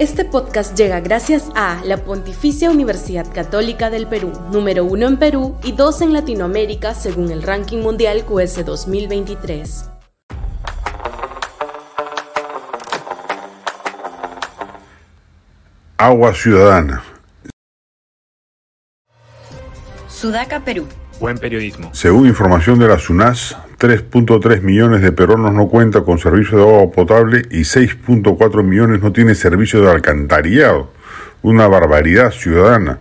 Este podcast llega gracias a la Pontificia Universidad Católica del Perú, número uno en Perú y dos en Latinoamérica según el ranking mundial QS 2023. Agua Ciudadana. Sudaca, Perú. Buen periodismo. Según información de la SUNAS, 3.3 millones de peruanos no cuentan con servicio de agua potable y 6.4 millones no tienen servicio de alcantarillado. Una barbaridad ciudadana.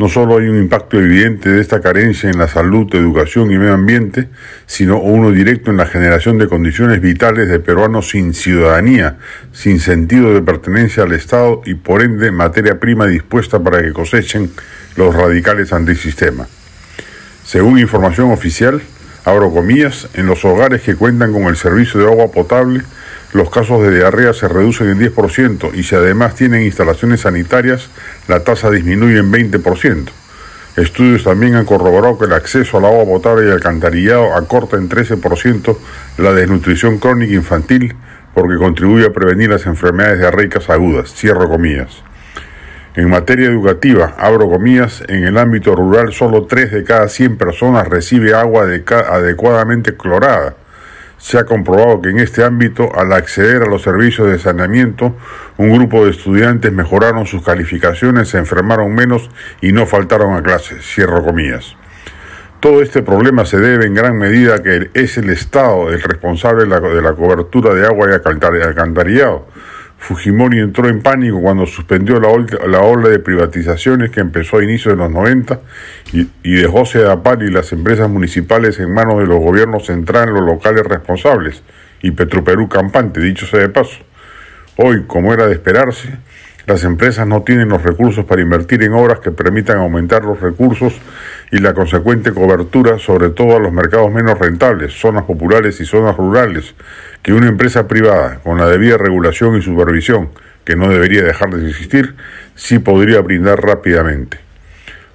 No solo hay un impacto evidente de esta carencia en la salud, educación y medio ambiente, sino uno directo en la generación de condiciones vitales de peruanos sin ciudadanía, sin sentido de pertenencia al Estado y por ende materia prima dispuesta para que cosechen los radicales antisistema. Según información oficial, abro comillas, en los hogares que cuentan con el servicio de agua potable, los casos de diarrea se reducen en 10% y si además tienen instalaciones sanitarias, la tasa disminuye en 20%. Estudios también han corroborado que el acceso al agua potable y alcantarillado acorta en 13% la desnutrición crónica infantil porque contribuye a prevenir las enfermedades diarreicas agudas. Cierro comillas. En materia educativa, abro comillas, en el ámbito rural solo 3 de cada 100 personas recibe agua adecuadamente clorada se ha comprobado que en este ámbito, al acceder a los servicios de saneamiento, un grupo de estudiantes mejoraron sus calificaciones, se enfermaron menos y no faltaron a clases. Cierro comillas. Todo este problema se debe en gran medida a que es el Estado el responsable de la, cobertura de agua y alcantarillado Fujimori entró en pánico cuando suspendió la, ola, de privatizaciones que empezó a inicios de los 90 y, y dejó Sedapal y las empresas municipales en manos de los gobiernos centrales, los locales responsables y Petroperú campante, dicho sea de paso. Hoy, como era de esperarse, las empresas no tienen los recursos para invertir en obras que permitan aumentar los recursos y la consecuente cobertura, sobre todo a los mercados menos rentables, zonas populares y zonas rurales, que una empresa privada, con la debida regulación y supervisión, que no debería dejar de existir, sí podría brindar rápidamente.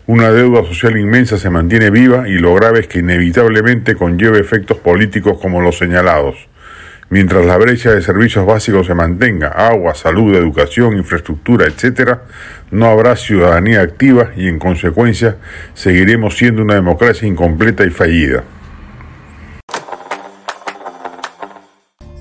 Una deuda social inmensa se mantiene viva y lo grave es que inevitablemente conlleva efectos políticos como los señalados Mientras la brecha de servicios básicos se mantenga, agua, salud, educación, infraestructura, etc., no habrá ciudadanía activa y en consecuencia seguiremos siendo una democracia incompleta y fallida.